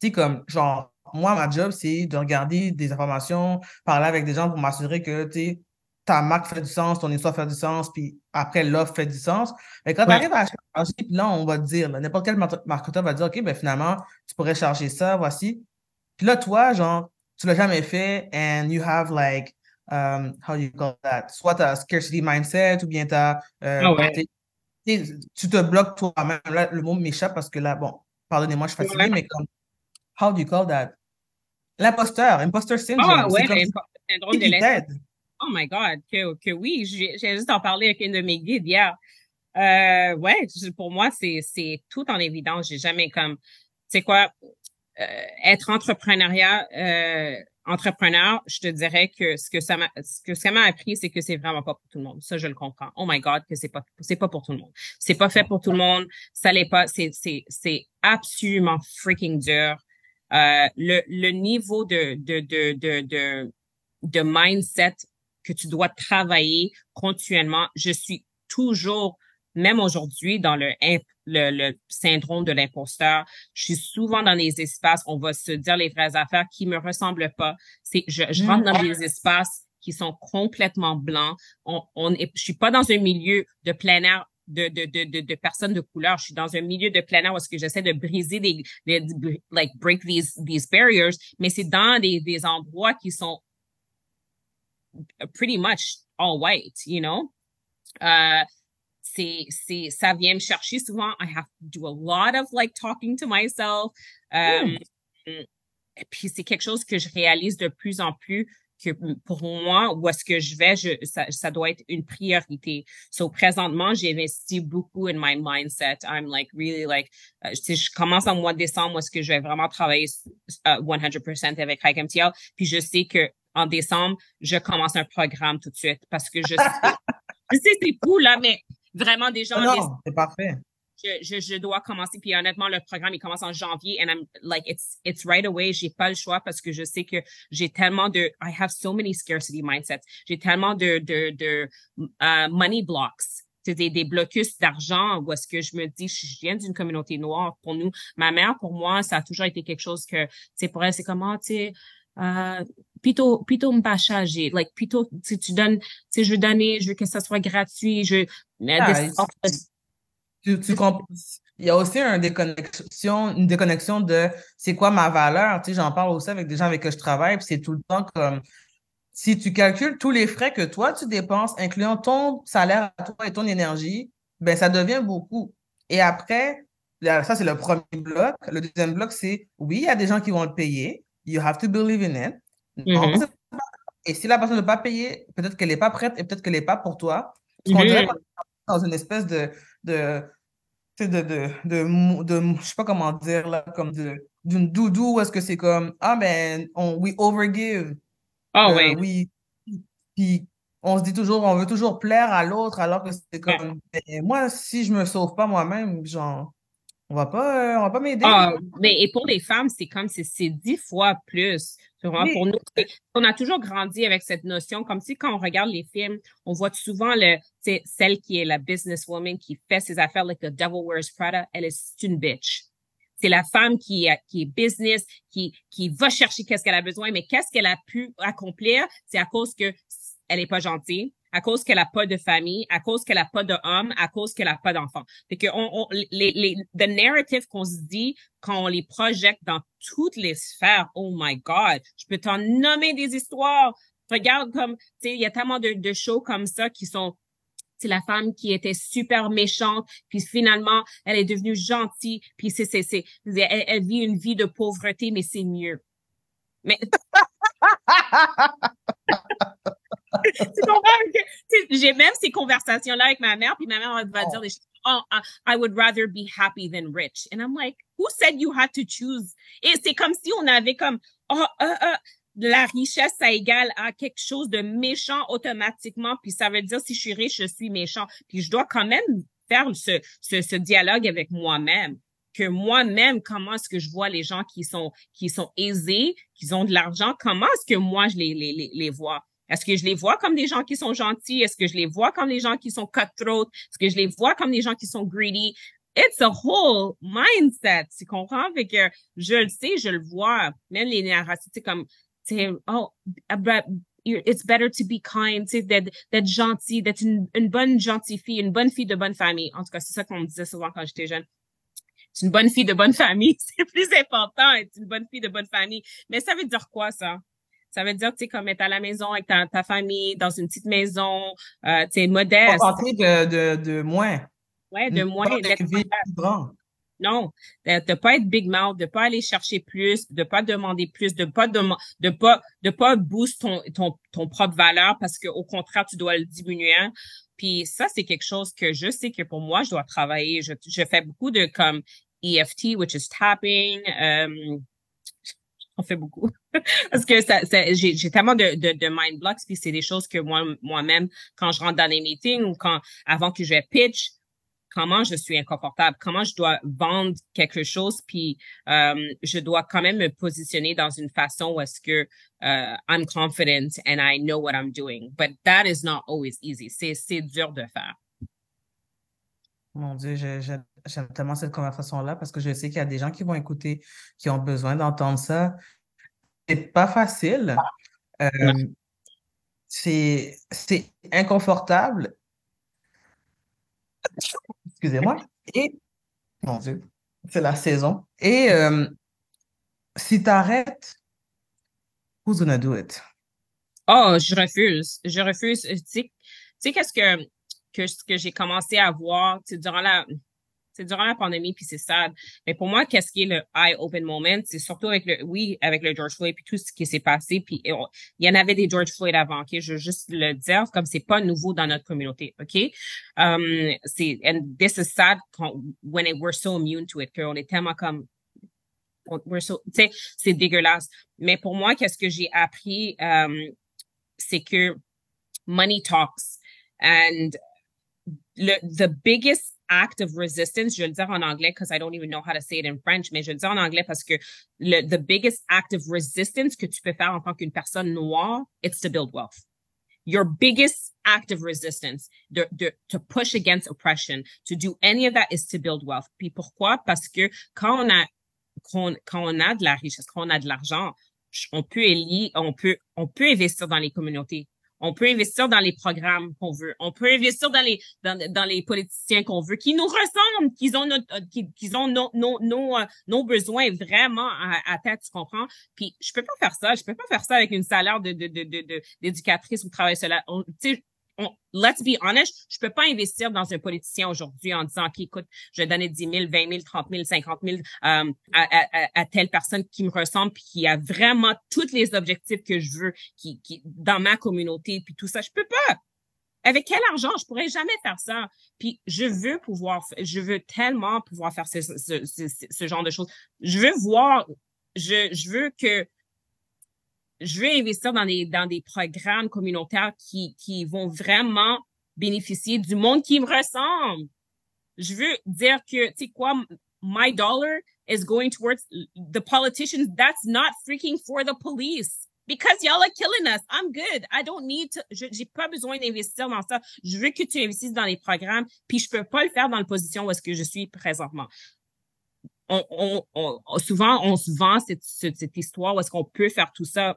Tu sais, comme, genre, moi, ma job, c'est de regarder des informations, parler avec des gens pour m'assurer que, tu sais, ta marque fait du sens, ton histoire fait du sens, puis après, l'offre fait du sens. Mais quand tu arrives à charger, puis là, on va te dire, n'importe quel marketeur va dire, OK, ben finalement, tu pourrais charger ça, voici. Puis là, toi, genre, tu l'as jamais fait, and you have like, um, how do you call that? Soit tu as scarcity mindset, ou bien tu as. Euh, ah tu te bloques toi-même. Là, le mot m'échappe parce que là, bon, pardonnez-moi, je suis fatiguée, mais comme, how do you call that? L'imposteur, imposteur syndrome. Ah ouais, syndrome de Oh my God, que, que oui, j'ai juste en parlé avec une de mes guides hier. Euh, ouais, pour moi, c'est c'est tout en évidence. J'ai jamais comme, tu sais quoi, euh, être entrepreneuriat, euh, entrepreneur, je te dirais que ce que ça m'a, ce que ça m'a appris, c'est que c'est vraiment pas pour tout le monde. Ça, je le comprends. Oh my God, que c'est pas, c'est pas pour tout le monde. C'est pas fait pour tout le monde. Ça l'est pas. C'est, c'est, c'est absolument freaking dur. Euh, le, le niveau de, de, de, de, de, de mindset que tu dois travailler continuellement. Je suis toujours, même aujourd'hui, dans le, le, le syndrome de l'imposteur. Je suis souvent dans des espaces, on va se dire les vraies affaires qui me ressemblent pas. C'est, je, je rentre dans des espaces qui sont complètement blancs. On, on est, je suis pas dans un milieu de plein air de, de, de, de, personnes de couleur. Je suis dans un milieu de plein air où est-ce que j'essaie de briser des, des, like, break these, these barriers, mais c'est dans des, des endroits qui sont pretty much all white, you know? Uh, c'est, c'est, ça vient me chercher souvent. I have to do a lot of like talking to myself. Um, mm. Et puis c'est quelque chose que je réalise de plus en plus que pour moi, où est-ce que je vais, je, ça, ça doit être une priorité. So, présentement, j'ai investi beaucoup in my mindset. I'm like really like, uh, je commence en mois de décembre, où est-ce que je vais vraiment travailler uh, 100% avec Hike MTL. Puis je sais que en décembre, je commence un programme tout de suite parce que je sais, je sais c'est fou là, mais vraiment des gens. Non, c'est parfait. Je, je, je, dois commencer. Puis honnêtement, le programme, il commence en janvier and I'm like, it's, it's right away. J'ai pas le choix parce que je sais que j'ai tellement de, I have so many scarcity mindsets. J'ai tellement de, de, de uh, money blocks. C'est des, des blocus d'argent où est-ce que je me dis, je viens d'une communauté noire. Pour nous, ma mère, pour moi, ça a toujours été quelque chose que, tu sais, pour elle, c'est comment, tu sais, uh, plutôt plutôt me pas charger like plutôt si tu donnes si je veux donner je veux que ça soit gratuit je ah, tu, tu comprends il y a aussi une déconnexion une déconnexion de c'est quoi ma valeur tu sais j'en parle aussi avec des gens avec qui je travaille puis c'est tout le temps comme si tu calcules tous les frais que toi tu dépenses incluant ton salaire à toi et ton énergie ben ça devient beaucoup. Et après ça c'est le premier bloc. Le deuxième bloc c'est oui il y a des gens qui vont le payer. You have to believe in it Mm-hmm. Et si la personne ne veut pas payer, peut-être qu'elle n'est pas prête et peut-être qu'elle n'est pas pour toi. Parce qu'on mm-hmm. dans une espèce de, de, de, de, de, de, je sais pas comment dire, là, comme d'une doudou, où est-ce que c'est comme, ah ben, on, we overgive. Oh, euh, oui. Puis on se dit toujours, on veut toujours plaire à l'autre, alors que c'est comme, ben, moi, si je me sauve pas moi-même, genre, on va pas, on va pas m'aider. Ah, mais et pour les femmes, c'est comme, c'est dix fois plus. Pour nous, on a toujours grandi avec cette notion, comme si quand on regarde les films, on voit souvent le, celle qui est la businesswoman qui fait ses affaires, like the devil wears Prada, elle est une bitch. C'est la femme qui, qui est business, qui, qui va chercher qu'est-ce qu'elle a besoin, mais qu'est-ce qu'elle a pu accomplir, c'est à cause que elle est pas gentille, à cause qu'elle a pas de famille, à cause qu'elle a pas d'homme, à cause qu'elle a pas d'enfant. Fait que on, on, les, les the narrative qu'on se dit quand on les projette dans toutes les sphères, oh my God, je peux t'en nommer des histoires. Regarde comme, tu sais, il y a tellement de, de shows comme ça qui sont c'est la femme qui était super méchante, puis finalement, elle est devenue gentille, puis c'est, c'est, c'est, elle, elle vit une vie de pauvreté, mais c'est mieux. Mais... tu comprends? J'ai même ces conversations-là avec ma mère, puis ma mère va dire des choses. Oh, I would rather be happy than rich. And I'm like, who said you had to choose? Et c'est comme si on avait comme, oh, uh, uh, la richesse, ça égale à quelque chose de méchant automatiquement. Puis ça veut dire, si je suis riche, je suis méchant. Puis je dois quand même faire ce, ce, ce dialogue avec moi-même que moi-même, comment est-ce que je vois les gens qui sont qui sont aisés, qui ont de l'argent, comment est-ce que moi je les, les, les, les vois? Est-ce que je les vois comme des gens qui sont gentils? Est-ce que je les vois comme des gens qui sont cutthroat? Est-ce que je les vois comme des gens qui sont greedy? it's a whole mindset, tu comprends? Fait que je le sais, je le vois. Même les narratifs, c'est comme, oh, it's better to be kind, tu sais, d'être, gentil, d'être une, une bonne gentille fille, une bonne fille de bonne famille. En tout cas, c'est ça qu'on me disait souvent quand j'étais jeune. C'est une bonne fille de bonne famille. C'est plus important, être une bonne fille de bonne famille. Mais ça veut dire quoi, ça? Ça veut dire, tu sais, comme être à la maison avec ta, ta famille, dans une petite maison, euh, tu sais, modeste. de, de, de moins. Ouais, de moins. Non, de, pas être big mouth, de pas aller chercher plus, de pas demander plus, de pas de, de pas de pas boost ton, ton ton propre valeur parce que au contraire tu dois le diminuer. Puis ça c'est quelque chose que je sais que pour moi je dois travailler. Je, je fais beaucoup de comme EFT, which is tapping. Euh, on fait beaucoup parce que ça, j'ai, tellement de, mind blocks puis c'est des choses que moi moi-même quand je rentre dans les meetings ou quand avant que je pitch comment je suis inconfortable, comment je dois vendre quelque chose, puis euh, je dois quand même me positionner dans une façon où est-ce que uh, I'm confident and I know what I'm doing. But that is not always easy. C'est, c'est dur de faire. Mon Dieu, j'aime tellement cette conversation-là parce que je sais qu'il y a des gens qui vont écouter, qui ont besoin d'entendre ça. C'est pas facile. Euh, c'est, inconfortable Excusez-moi. Et, mon Dieu, c'est la saison. Et euh, si tu arrêtes, who's gonna do it? Oh, je refuse. Je refuse. Tu sais, sais qu'est-ce que, que, que j'ai commencé à voir durant la, c'est durant la pandémie puis c'est sad. Mais pour moi, qu'est-ce qui est le eye open moment, c'est surtout avec le oui avec le George Floyd puis tout ce qui s'est passé puis il y en avait des George Floyd avant, ok? Je veux juste le dire comme c'est pas nouveau dans notre communauté, ok? Um, c'est and this is sad when it, we're so immune to it qu'on est tellement comme we're so, tu sais, c'est dégueulasse. Mais pour moi, qu'est-ce que j'ai appris, um, c'est que money talks and le the biggest act of resistance, je vais le dire en anglais because I don't even know how to say it in French, mais je vais le dire en anglais parce que le the biggest act of resistance que tu peux faire en tant qu'une personne noire, it's to build wealth. Your biggest act of resistance, de, de, to push against oppression, to do any of that is to build wealth. Puis pourquoi? Parce que quand on a, quand, quand on a de la richesse, quand on a de l'argent, on peut élire, on peut, on peut investir dans les communautés. On peut investir dans les programmes qu'on veut. On peut investir dans les dans, dans les politiciens qu'on veut, qui nous ressemblent, qui ont notre, euh, qui, qui ont nos nos nos, euh, nos besoins vraiment à, à, tête, tu comprends? Puis je peux pas faire ça. Je peux pas faire ça avec une salaire de de de de d'éducatrice ou travail cela. Tu sais, let's be honest, je peux pas investir dans un politicien aujourd'hui en disant, OK, écoute, je vais donner 10 000, 20 000, 30 000, 50 000 à, telle personne qui me ressemble puis qui a vraiment tous les objectifs que je veux qui, dans ma communauté puis tout ça. Je peux pas. Avec quel argent? Je pourrais jamais faire ça. Puis je veux pouvoir, je veux tellement pouvoir faire ce, genre de choses. Je veux voir, je veux que je veux investir dans des, dans des programmes communautaires qui, qui vont vraiment bénéficier du monde qui me ressemble. Je veux dire que, tu sais quoi, my dollar is going towards the politicians. That's not freaking for the police. Because y'all are killing us. I'm good. I don't need to, j'ai pas besoin d'investir dans ça. Je veux que tu investisses dans les programmes, puis je peux pas le faire dans la position où est-ce que je suis présentement. On, on, on, souvent, on se vend cette, cette, cette histoire où est-ce qu'on peut faire tout ça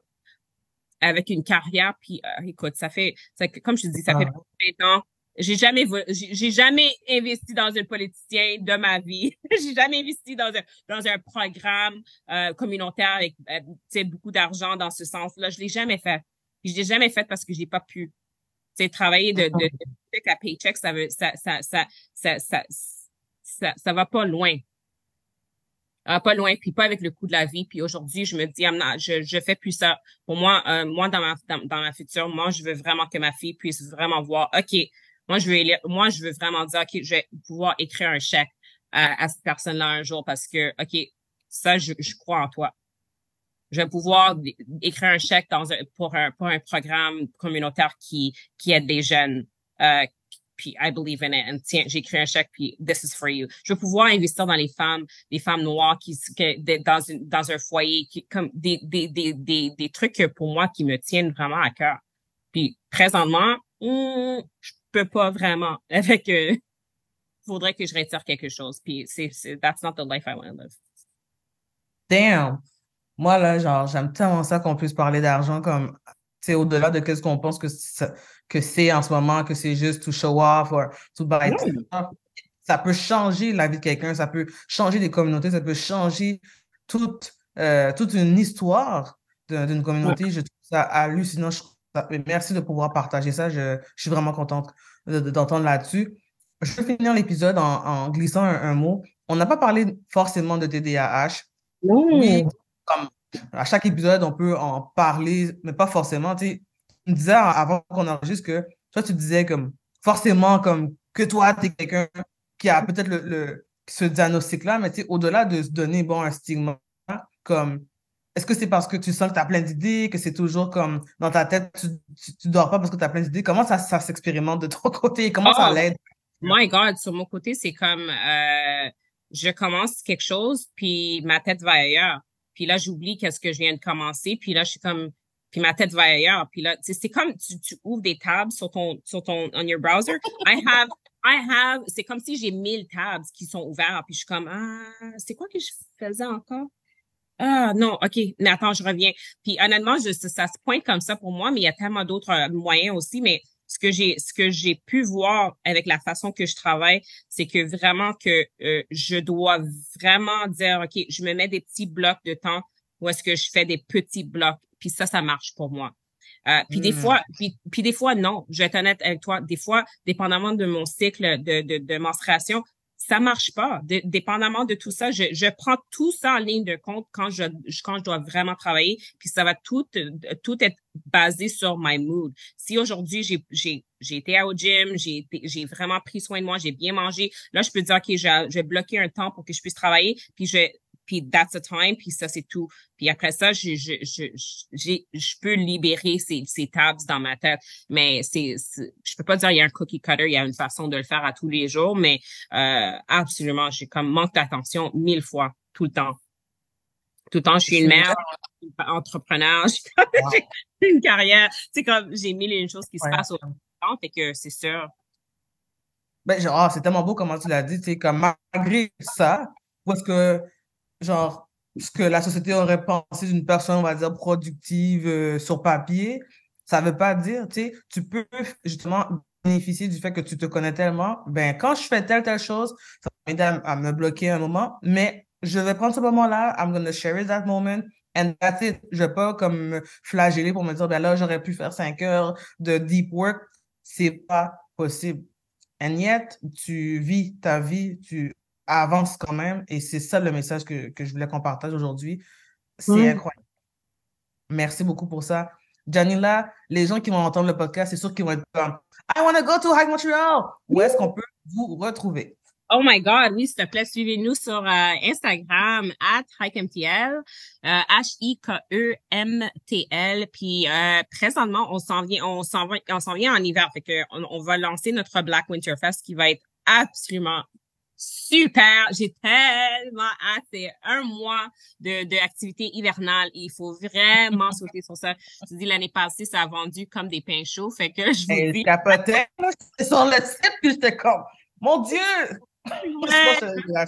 avec une carrière. Puis euh, écoute, ça fait, ça, comme je te dis, ça fait 20 ans. J'ai jamais, j'ai jamais investi dans un politicien de ma vie. j'ai jamais investi dans un dans un programme euh, communautaire avec euh, beaucoup d'argent dans ce sens-là. Je l'ai jamais fait. je l'ai jamais fait parce que j'ai pas pu. Tu travailler de, de, de, paycheck à paycheck, ça veut, ça, ça, ça, ça, ça, ça, ça va pas loin. Euh, pas loin, puis pas avec le coût de la vie. Puis aujourd'hui, je me dis, je je fais plus ça. Pour moi, euh, moi dans ma dans, dans, ma future, moi je veux vraiment que ma fille puisse vraiment voir, ok, moi je veux moi je veux vraiment dire, ok, je vais pouvoir écrire un chèque à, à cette personne-là un jour parce que, ok, ça je, je crois en toi. Je vais pouvoir écrire un chèque dans un, pour un pour un programme communautaire qui qui aide des jeunes. Euh, puis I believe in it, and tiens, j'ai écrit un chèque, puis this is for you. Je veux pouvoir investir dans les femmes, des femmes noires qui, dans, une, dans un foyer, qui, comme des, des, des, des, des trucs pour moi qui me tiennent vraiment à cœur. Puis présentement, hmm, je peux pas vraiment avec euh, faudrait que je retire quelque chose. Puis c'est, that's not the life I want to live. Damn! Moi, là, genre, j'aime tellement ça qu'on puisse parler d'argent comme, c'est au-delà de ce qu'on pense que que c'est en ce moment, que c'est juste to show off or to buy Ça peut changer la vie de quelqu'un, ça peut changer des communautés, ça peut changer toute, euh, toute une histoire d'une communauté. Je trouve ça hallucinant. merci de pouvoir partager ça. Je, suis vraiment contente d'entendre là-dessus. Je vais finir l'épisode en, glissant un, mot. On n'a pas parlé forcément de TDAH. Oui, comme à chaque épisode, on peut en parler, mais pas forcément. Tu me disais avant qu'on enregistre que toi, tu disais comme forcément comme que toi, tu es quelqu'un qui a peut-être le, ce diagnostic-là, mais au-delà de se donner bon, un stigma, comme est-ce que c'est parce que tu sens que tu as plein d'idées, que c'est toujours comme dans ta tête, tu, tu, dors pas parce que tu as plein d'idées? Comment ça, ça s'expérimente de ton côté? Comment ça oh, l'aide? My God, sur mon côté, c'est comme euh, je commence quelque chose, puis ma tête va ailleurs. Puis là, j'oublie qu'est-ce que je viens de commencer, puis là, je suis comme puis ma tête va ailleurs. Puis là, c'est comme tu, tu ouvres des tabs sur ton sur ton on your browser. I have I have c'est comme si j'ai 1000 tabs qui sont ouverts puis je suis comme ah, c'est quoi que je faisais encore? Ah non, OK, mais attends, je reviens. Puis honnêtement, je, ça, se pointe comme ça pour moi, mais il y a tellement d'autres euh, moyens aussi. Mais ce que j'ai ce que j'ai pu voir avec la façon que je travaille, c'est que vraiment que euh, je dois vraiment dire OK, je me mets des petits blocs de temps où est-ce que je fais des petits blocs, puis ça, ça marche pour moi. Euh, puis des hmm. fois, puis, puis des fois non. Je vais être honnête avec toi. Des fois, dépendamment de mon cycle de, de, de menstruation, ça marche pas. dépendamment de tout ça, je, je, prends tout ça en ligne de compte quand je quand je dois vraiment travailler, puis ça va tout tout être basé sur my mood. Si aujourd'hui j'ai j'ai j'ai été au gym, j'ai j'ai vraiment pris soin de moi, j'ai bien mangé, là je peux dire ok, je, je vais bloquer un temps pour que je puisse travailler, puis je puis that's the time, puis ça, c'est tout. Puis après ça, je, je, je, je, je peux libérer ces, ces tabs dans ma tête. Mais c'est, je peux pas dire il y a un cookie cutter, il y a une façon de le faire à tous les jours, mais euh, absolument, j'ai comme manque d'attention mille fois, tout le temps. Tout le temps, je suis une mère, une entrepreneur, j'ai une carrière. Sais, comme j'ai mille et une choses qui se passent au temps, fait que c'est sûr. Ben, genre, ah, c'est tellement beau comment tu l'as dit, tu sais, comme malgré ça, parce que genre, ce que la société aurait pensé d'une personne, on va dire, productive euh, sur papier, ça veut pas dire, tu sais, tu peux justement bénéficier du fait que tu te connais tellement. Ben, quand je fais telle, telle chose, ça m'aide à, à, me bloquer un moment, mais je vais prendre ce moment-là, I'm gonna share that moment, and that's it. Je vais pas comme me flageller pour me dire, ben là, j'aurais pu faire cinq heures de deep work. C'est pas possible. And yet, tu vis ta vie, tu avance quand même. Et c'est ça le message que, que je voulais qu'on partage aujourd'hui. C'est incroyable. Merci beaucoup pour ça. Janila, les gens qui vont entendre le podcast, c'est sûr qu'ils vont être comme I want to go to Hike Montreal. Où est-ce qu'on peut vous retrouver? Oh my God, oui, s'il te plaît, suivez-nous sur euh, Instagram, at HikeMTL, H-I-K-E-M-T-L. Euh, Puis euh, présentement, on s'en vient, on s'en vient, on s'en vient en hiver. Fait que on, on, va lancer notre Black Winter Fest qui va être absolument super. J'ai tellement hâte. C'est un mois de, de activité hivernale. Il faut vraiment sauter sur ça. Je dis, l'année passée, ça a vendu comme des pains chauds. Fait que je vous dis. Je sur le site, puis j'étais comme, mon Dieu!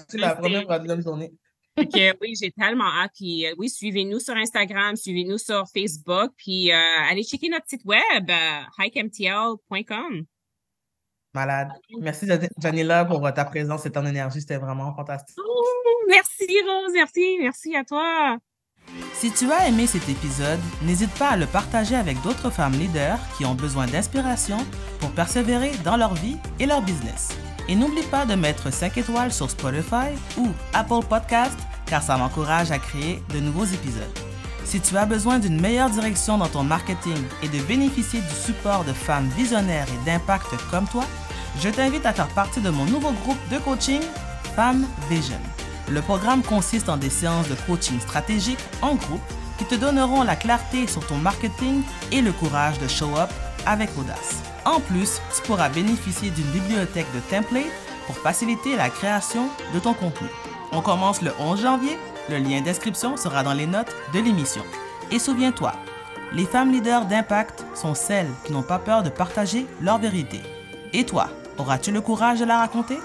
C'est la première la journée. oui, j'ai tellement hâte. Puis euh, oui, suivez-nous sur Instagram, suivez-nous sur Facebook, puis euh, allez checker notre site web, euh, hikemtl.com. Malade. Merci, Janila, pour ta présence et ton énergie. C'était vraiment fantastique. merci, Rose. Merci. Merci à toi. Si tu as aimé cet épisode, n'hésite pas à le partager avec d'autres femmes leaders qui ont besoin d'inspiration pour persévérer dans leur vie et leur business. Et n'oublie pas de mettre 5 étoiles sur Spotify ou Apple Podcast car ça m'encourage à créer de nouveaux épisodes. Si tu as besoin d'une meilleure direction dans ton marketing et de bénéficier du support de femmes visionnaires et d'impact comme toi, je t'invite à faire partie de mon nouveau groupe de coaching Femme Vision. Le programme consiste en des séances de coaching stratégique en groupe qui te donneront la clarté sur ton marketing et le courage de show up avec audace. En plus, tu pourras bénéficier d'une bibliothèque de templates pour faciliter la création de ton contenu. On commence le 11 janvier. Le lien d'inscription sera dans les notes de l'émission. Et souviens-toi, les femmes leaders d'impact sont celles qui n'ont pas peur de partager leur vérité. Et toi, Auras-tu le courage de la raconter?